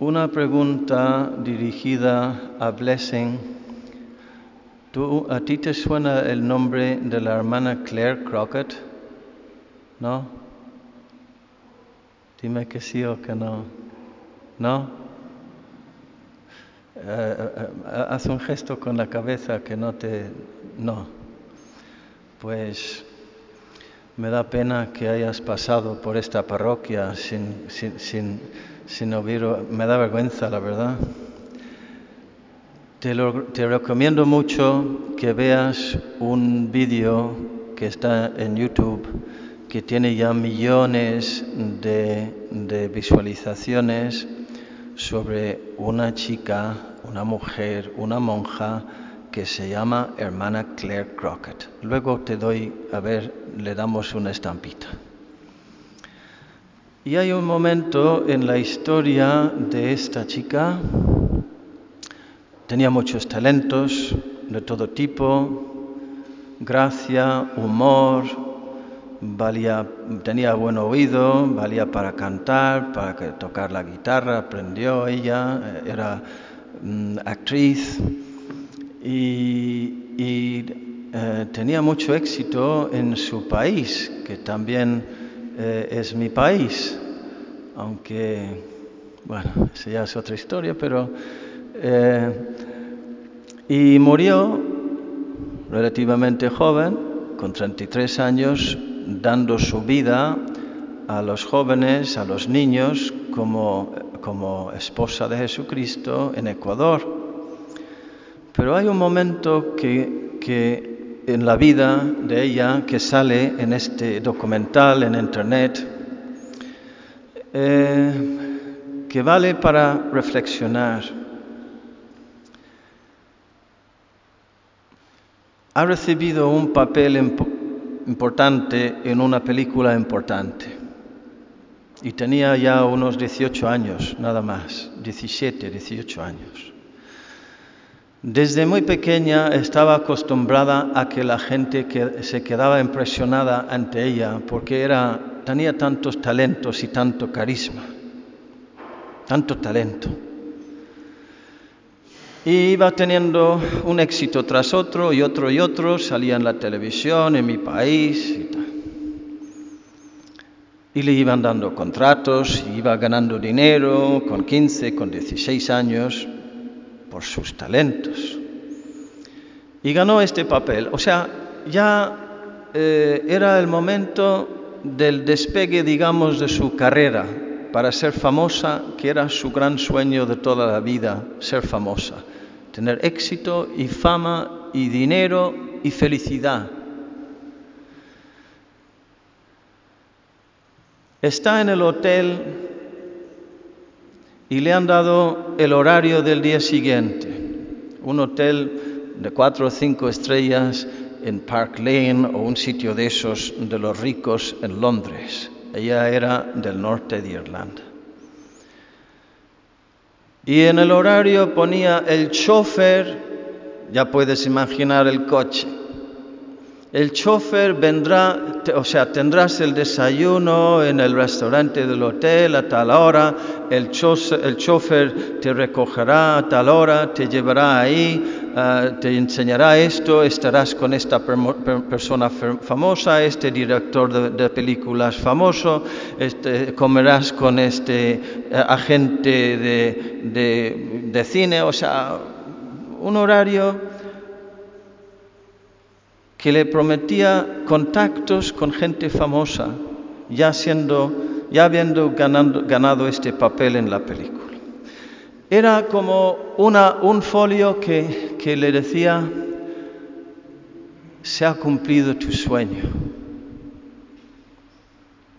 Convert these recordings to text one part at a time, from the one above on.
Una pregunta dirigida a Blessing. ¿Tú, ¿A ti te suena el nombre de la hermana Claire Crockett? ¿No? Dime que sí o que no. ¿No? Eh, eh, eh, haz un gesto con la cabeza que no te... No. Pues me da pena que hayas pasado por esta parroquia sin, sin, sin, sin oír... Me da vergüenza, la verdad. Te, lo, te recomiendo mucho que veas un vídeo que está en YouTube que tiene ya millones de, de visualizaciones sobre una chica, una mujer, una monja que se llama hermana Claire Crockett. Luego te doy, a ver, le damos una estampita. Y hay un momento en la historia de esta chica, tenía muchos talentos de todo tipo, gracia, humor, tenía buen oído, valía para cantar, para tocar la guitarra, aprendió ella, era mm, actriz y, eh, tenía mucho éxito en su país, que también eh, es mi país, aunque, bueno, esa ya es otra historia, pero... Eh, y murió relativamente joven, con 33 años, dando su vida a los jóvenes, a los niños, como, como esposa de Jesucristo en Ecuador. Pero hay un momento que, en la vida de ella que sale en este documental en internet eh, que vale para reflexionar. Ha recibido un papel importante en una película importante y tenía ya unos 18 años, nada más, 17, 18 años. Desde muy pequeña estaba acostumbrada a que la gente se quedaba impresionada ante ella porque tenía tantos talentos y tanto carisma, tanto talento. Y iba teniendo un éxito tras otro y otro y otro, salía en la televisión, en mi país y tal. Y le iban dando contratos, iba ganando dinero con 15, con 16 años, por sus talentos. Y ganó este papel. O sea, ya eh, era el momento del despegue, digamos, de su carrera para ser famosa, que era su gran sueño de toda la vida, ser famosa. Tener éxito y fama y dinero y felicidad. Está en el hotel y le han dado el horario del día siguiente. Un hotel de cuatro o cinco estrellas en Park Lane o un sitio de esos de los ricos en Londres. Ella era del norte de Irlanda. Y en el horario ponía el chofer, ya puedes imaginar el coche, el chofer vendrá, o sea, tendrás el desayuno en el restaurante del hotel a tal hora, el, chofer te recogerá a tal hora, te llevará ahí, uh, te enseñará esto, estarás con esta persona famosa, este director de, películas famoso, este, comerás con este uh, agente de, de, de cine, o sea, un horario que le prometía contactos con gente famosa, ya, siendo, ya habiendo ganando, ganado este papel en la película. Era como una, un folio que, que le decía, se ha cumplido tu sueño.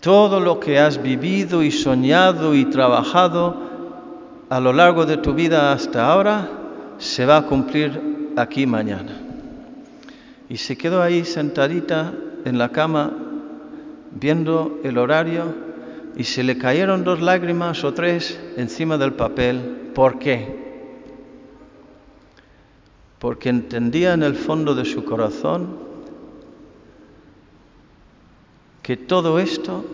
Todo lo que has vivido y soñado y trabajado a lo largo de tu vida hasta ahora se va a cumplir aquí mañana. Y se quedó ahí sentadita en la cama viendo el horario y se le cayeron dos lágrimas o tres encima del papel. ¿Por qué? Porque entendía en el fondo de su corazón que todo esto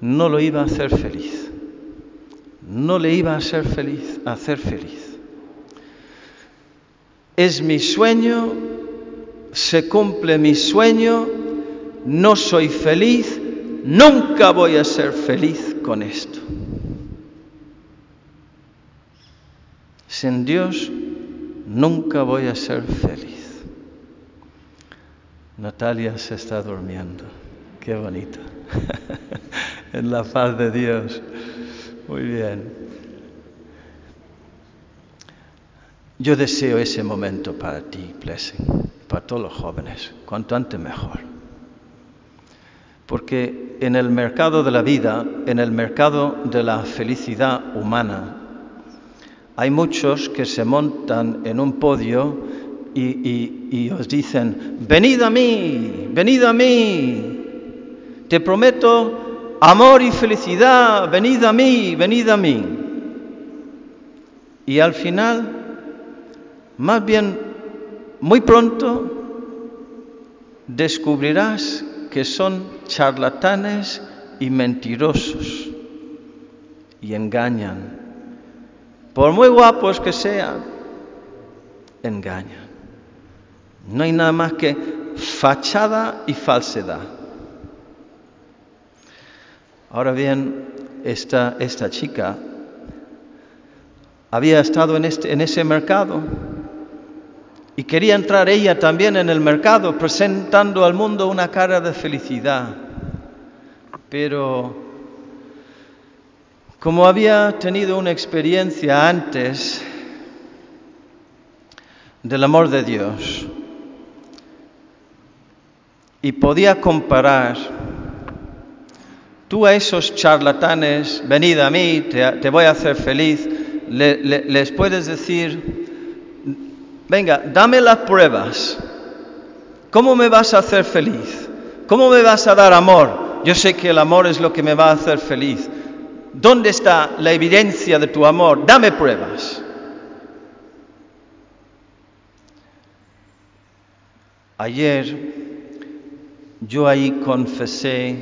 no lo iba a hacer feliz. no le iba a hacer feliz, a hacer feliz. Es mi sueño, se cumple mi sueño, no soy feliz, nunca voy a ser feliz con esto. Sin Dios nunca voy a ser feliz. Natalia se está durmiendo. Qué bonito. en la paz de Dios. Muy bien. Yo deseo ese momento para ti, Blessing, para todos los jóvenes, cuanto antes mejor. Porque en el mercado de la vida, en el mercado de la felicidad humana, hay muchos que se montan en un podio y, os dicen, venid a mí, venid a mí, te prometo amor y felicidad, venid a mí, venid a mí. Y al final más bien, muy pronto descubrirás que son charlatanes y mentirosos y engañan. Por muy guapos que sean, engañan. No hay nada más que fachada y falsedad. Ahora bien, esta, esta chica había estado en, este, en ese mercado y quería entrar ella también en el mercado presentando al mundo una cara de felicidad. Pero como había tenido una experiencia antes del amor de Dios y podía comparar, tú a esos charlatanes, venid a mí, te, voy a hacer feliz, les puedes decir, venga, dame las pruebas. ¿Cómo me vas a hacer feliz? ¿Cómo me vas a dar amor? Yo sé que el amor es lo que me va a hacer feliz. ¿Dónde está la evidencia de tu amor? Dame pruebas. Ayer yo ahí confesé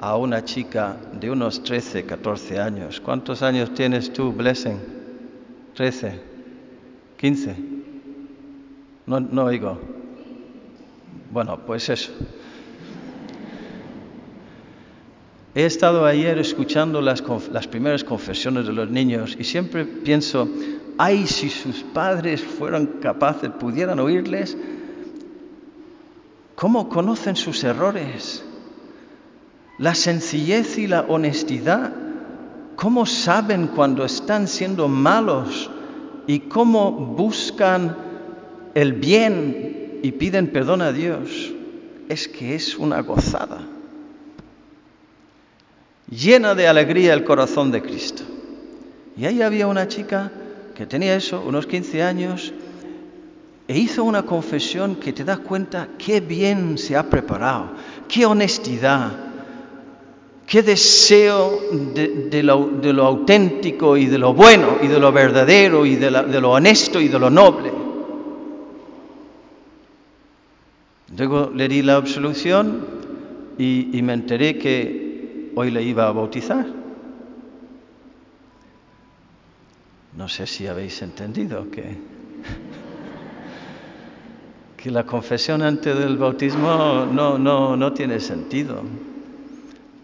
a una chica de unos 13, 14 años. ¿Cuántos años tienes tú, Blessing? 13, 15. No, no oigo. Bueno, pues eso. He estado ayer escuchando las, las, primeras confesiones de los niños y siempre pienso, ay, si sus padres fueran capaces, pudieran oírles, ¿cómo conocen sus errores? La sencillez y la honestidad, ¿cómo saben cuando están siendo malos y cómo buscan el bien y piden perdón a Dios, es que es una gozada. Llena de alegría el corazón de Cristo. Y ahí había una chica que tenía eso, unos 15 años, e hizo una confesión que te das cuenta qué bien se ha preparado, qué honestidad, qué deseo de, lo, auténtico y de lo bueno y de lo verdadero y de lo honesto y de lo noble. Luego le di la absolución y, me enteré que hoy le iba a bautizar. No sé si habéis entendido que, que la confesión antes del bautismo no, no, no tiene sentido.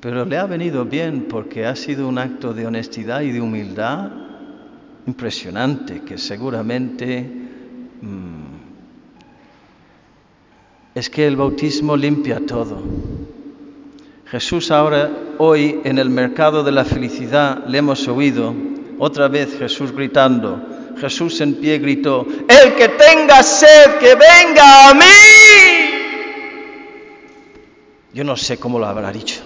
Pero le ha venido bien porque ha sido un acto de honestidad y de humildad impresionante que seguramente mm, es que el bautismo limpia todo. Jesús ahora, hoy, en el mercado de la felicidad, le hemos oído otra vez Jesús gritando. Jesús en pie gritó, el que tenga sed, que venga a mí. Yo no sé cómo lo habrá dicho.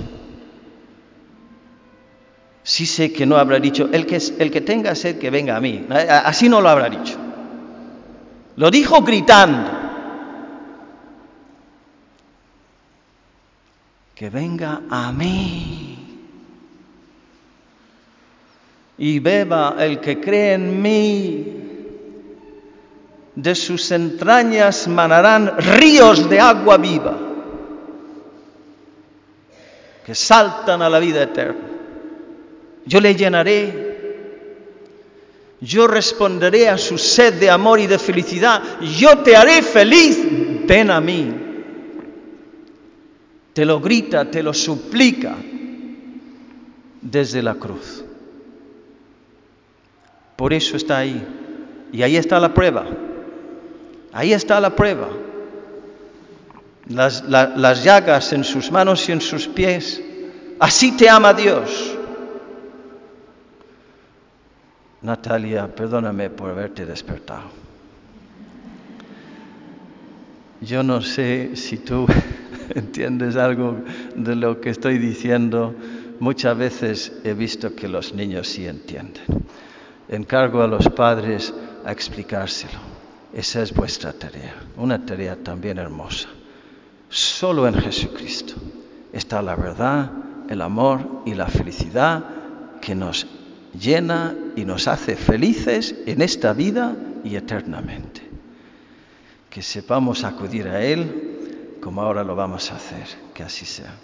Sí sé que no habrá dicho, el que, el que tenga sed, que venga a mí. Así no lo habrá dicho. Lo dijo gritando. Que venga a mí y beba el que cree en mí. De sus entrañas manarán ríos de agua viva que saltan a la vida eterna. Yo le llenaré Yo responderé a su sed de amor y de felicidad. Yo te haré feliz. Ven a mí. Te lo grita, te lo suplica desde la cruz. Por eso está ahí. Y ahí está la prueba. Ahí está la prueba. Las, las, llagas en sus manos y en sus pies. Así te ama Dios. Natalia, perdóname por haberte despertado. Yo no sé si tú entiendes algo de lo que estoy diciendo. Muchas veces he visto que los niños sí entienden. Encargo a los padres a explicárselo. Esa es vuestra tarea, una tarea también hermosa. Solo en Jesucristo está la verdad, el amor y la felicidad que nos llena y nos hace felices en esta vida y eternamente. Que sepamos acudir a Él como ahora lo vamos a hacer. Que así sea.